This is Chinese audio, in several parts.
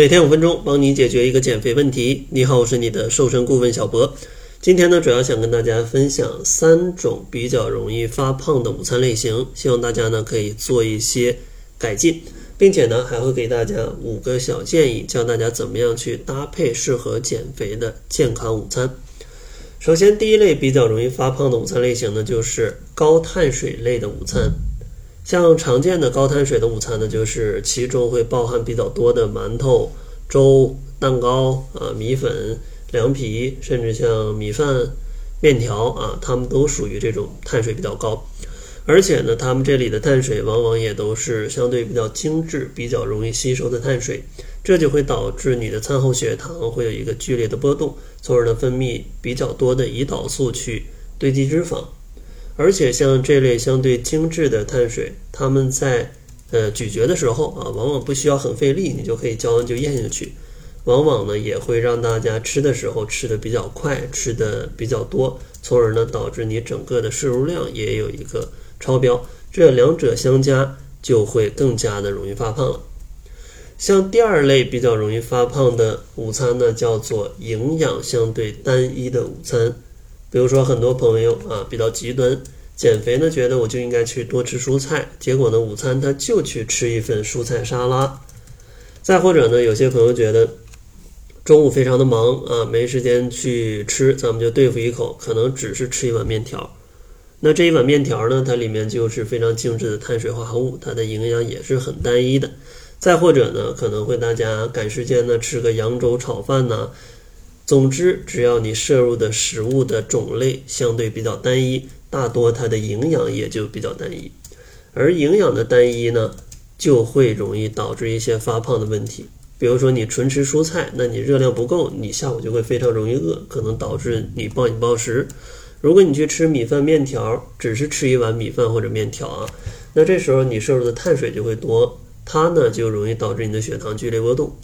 每天五分钟，帮你解决一个减肥问题。你好，我是你的瘦身顾问小博。今天呢，主要想跟大家分享三种比较容易发胖的午餐类型，希望大家呢可以做一些改进，并且呢还会给大家五个小建议，教大家怎么样去搭配适合减肥的健康午餐。首先，第一类比较容易发胖的午餐类型呢，就是高碳水类的午餐。像常见的高碳水的午餐呢，就是其中会包含比较多的馒头、粥、蛋糕啊、米粉、凉皮，甚至像米饭、面条啊，它们都属于这种碳水比较高。而且呢，它们这里的碳水往往也都是相对比较精致、比较容易吸收的碳水，这就会导致你的餐后血糖会有一个剧烈的波动，从而呢分泌比较多的胰岛素去堆积脂肪。而且像这类相对精致的碳水，它们在呃咀嚼的时候啊，往往不需要很费力，你就可以嚼完就咽下去。往往呢也会让大家吃的时候吃的比较快，吃的比较多，从而呢导致你整个的摄入量也有一个超标。这两者相加，就会更加的容易发胖了。像第二类比较容易发胖的午餐呢，叫做营养相对单一的午餐。比如说，很多朋友啊比较极端，减肥呢觉得我就应该去多吃蔬菜，结果呢午餐他就去吃一份蔬菜沙拉。再或者呢，有些朋友觉得中午非常的忙啊，没时间去吃，咱们就对付一口，可能只是吃一碗面条。那这一碗面条呢，它里面就是非常精致的碳水化合物，它的营养也是很单一的。再或者呢，可能会大家赶时间呢吃个扬州炒饭呐。总之，只要你摄入的食物的种类相对比较单一，大多它的营养也就比较单一。而营养的单一呢，就会容易导致一些发胖的问题。比如说，你纯吃蔬菜，那你热量不够，你下午就会非常容易饿，可能导致你暴饮暴食。如果你去吃米饭、面条，只是吃一碗米饭或者面条啊，那这时候你摄入的碳水就会多，它呢就容易导致你的血糖剧烈波动。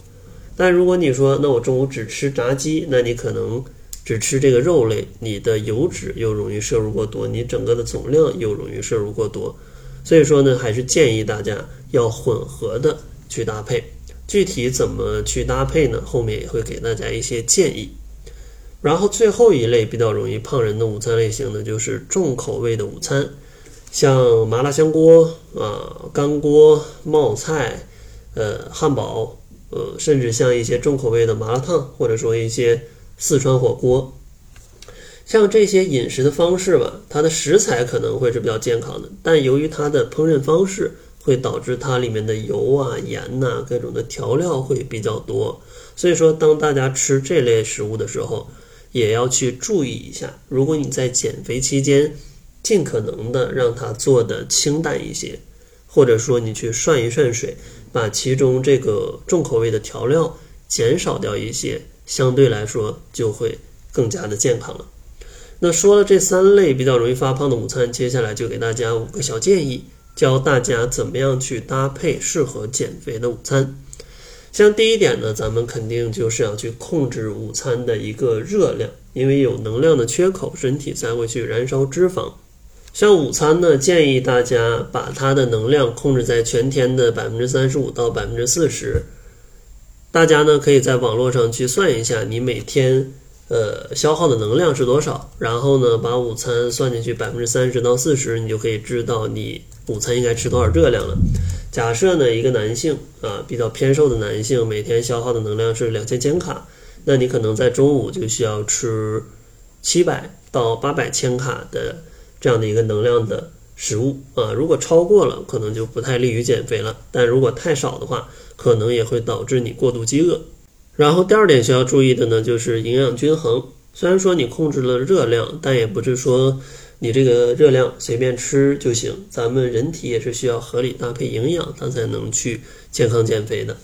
但如果你说，那我中午只吃炸鸡，那你可能只吃这个肉类，你的油脂又容易摄入过多，你整个的总量又容易摄入过多。所以说呢，还是建议大家要混合的去搭配。具体怎么去搭配呢？后面也会给大家一些建议。然后最后一类比较容易胖人的午餐类型呢，就是重口味的午餐，像麻辣香锅啊、干锅、冒菜、呃、汉堡。呃，甚至像一些重口味的麻辣烫，或者说一些四川火锅，像这些饮食的方式吧，它的食材可能会是比较健康的，但由于它的烹饪方式，会导致它里面的油啊、盐呐、各种的调料会比较多。所以说，当大家吃这类食物的时候，也要去注意一下。如果你在减肥期间，尽可能的让它做的清淡一些。或者说你去涮一涮水，把其中这个重口味的调料减少掉一些，相对来说就会更加的健康了。那说了这三类比较容易发胖的午餐，接下来就给大家五个小建议，教大家怎么样去搭配适合减肥的午餐。像第一点呢，咱们肯定就是要去控制午餐的一个热量，因为有能量的缺口，身体才会去燃烧脂肪。像午餐呢，建议大家把它的能量控制在全天的百分之三十五到百分之四十。大家呢可以在网络上去算一下，你每天呃消耗的能量是多少，然后呢把午餐算进去百分之三十到四十，你就可以知道你午餐应该吃多少热量了。假设呢一个男性啊比较偏瘦的男性，每天消耗的能量是两千千卡，那你可能在中午就需要吃七百到八百千卡的。这样的一个能量的食物啊，如果超过了，可能就不太利于减肥了。但如果太少的话，可能也会导致你过度饥饿。然后第二点需要注意的呢，就是营养均衡。虽然说你控制了热量，但也不是说你这个热量随便吃就行。咱们人体也是需要合理搭配营养，它才能去健康减肥的。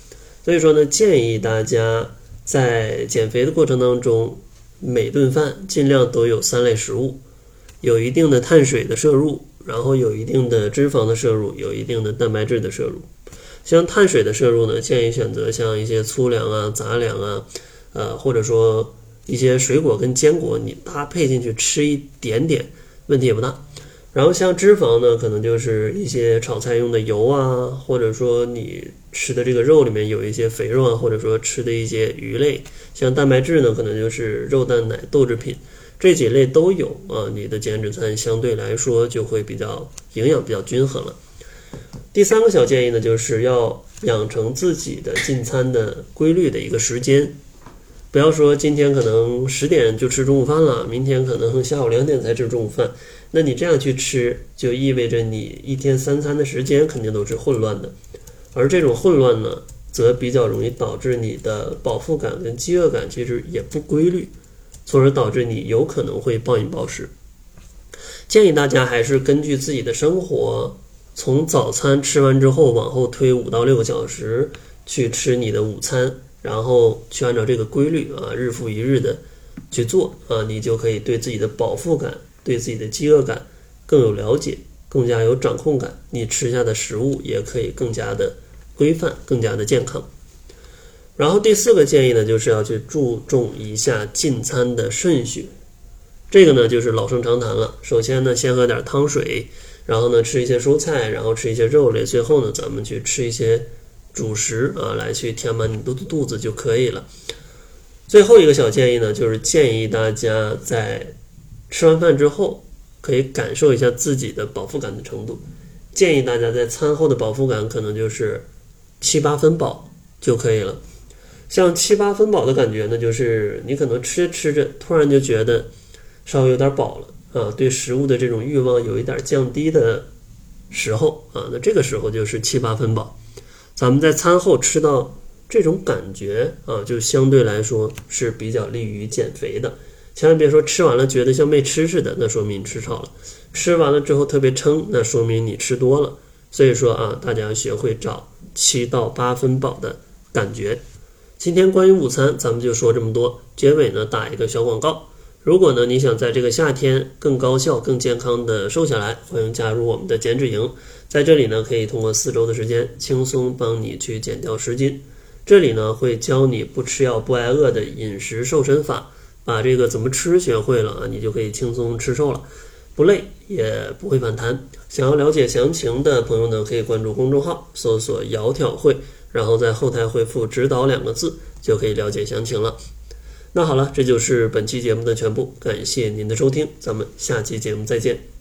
所以说呢，建议大家在减肥的过程当中，每顿饭尽量都有三类食物。有一定的碳水的摄入，然后有一定的脂肪的摄入，有一定的蛋白质的摄入。像碳水的摄入呢，建议选择像一些粗粮啊、杂粮啊，呃，或者说一些水果跟坚果，你搭配进去吃一点点，问题也不大。然后像脂肪呢，可能就是一些炒菜用的油啊，或者说你吃的这个肉里面有一些肥肉啊，或者说吃的一些鱼类。像蛋白质呢，可能就是肉蛋奶豆制品这几类都有啊。你的减脂餐相对来说就会比较营养比较均衡了。第三个小建议呢，就是要养成自己的进餐的规律的一个时间。不要说今天可能十点就吃中午饭了，明天可能下午两点才吃中午饭，那你这样去吃，就意味着你一天三餐的时间肯定都是混乱的，而这种混乱呢，则比较容易导致你的饱腹感跟饥饿感其实也不规律，从而导致你有可能会暴饮暴食。建议大家还是根据自己的生活，从早餐吃完之后往后推五到六个小时去吃你的午餐。然后去按照这个规律啊，日复一日的去做啊，你就可以对自己的饱腹感、对自己的饥饿感更有了解，更加有掌控感。你吃下的食物也可以更加的规范，更加的健康。然后第四个建议呢，就是要去注重一下进餐的顺序。这个呢，就是老生常谈了。首先呢，先喝点汤水，然后呢，吃一些蔬菜，然后吃一些肉类，最后呢，咱们去吃一些。主食啊，来去填满你的肚子就可以了。最后一个小建议呢，就是建议大家在吃完饭之后，可以感受一下自己的饱腹感的程度。建议大家在餐后的饱腹感可能就是七八分饱就可以了。像七八分饱的感觉呢，就是你可能吃着吃着，突然就觉得稍微有点饱了啊，对食物的这种欲望有一点降低的时候啊，那这个时候就是七八分饱。咱们在餐后吃到这种感觉啊，就相对来说是比较利于减肥的。千万别说吃完了觉得像没吃似的，那说明你吃少了；吃完了之后特别撑，那说明你吃多了。所以说啊，大家要学会找七到八分饱的感觉。今天关于午餐，咱们就说这么多。结尾呢，打一个小广告。如果呢，你想在这个夏天更高效、更健康的瘦下来，欢迎加入我们的减脂营。在这里呢，可以通过四周的时间，轻松帮你去减掉十斤。这里呢，会教你不吃药、不挨饿的饮食瘦身法，把这个怎么吃学会了啊，你就可以轻松吃瘦了，不累也不会反弹。想要了解详情的朋友呢，可以关注公众号，搜索“窈窕会”，然后在后台回复“指导”两个字，就可以了解详情了。那好了，这就是本期节目的全部，感谢您的收听，咱们下期节目再见。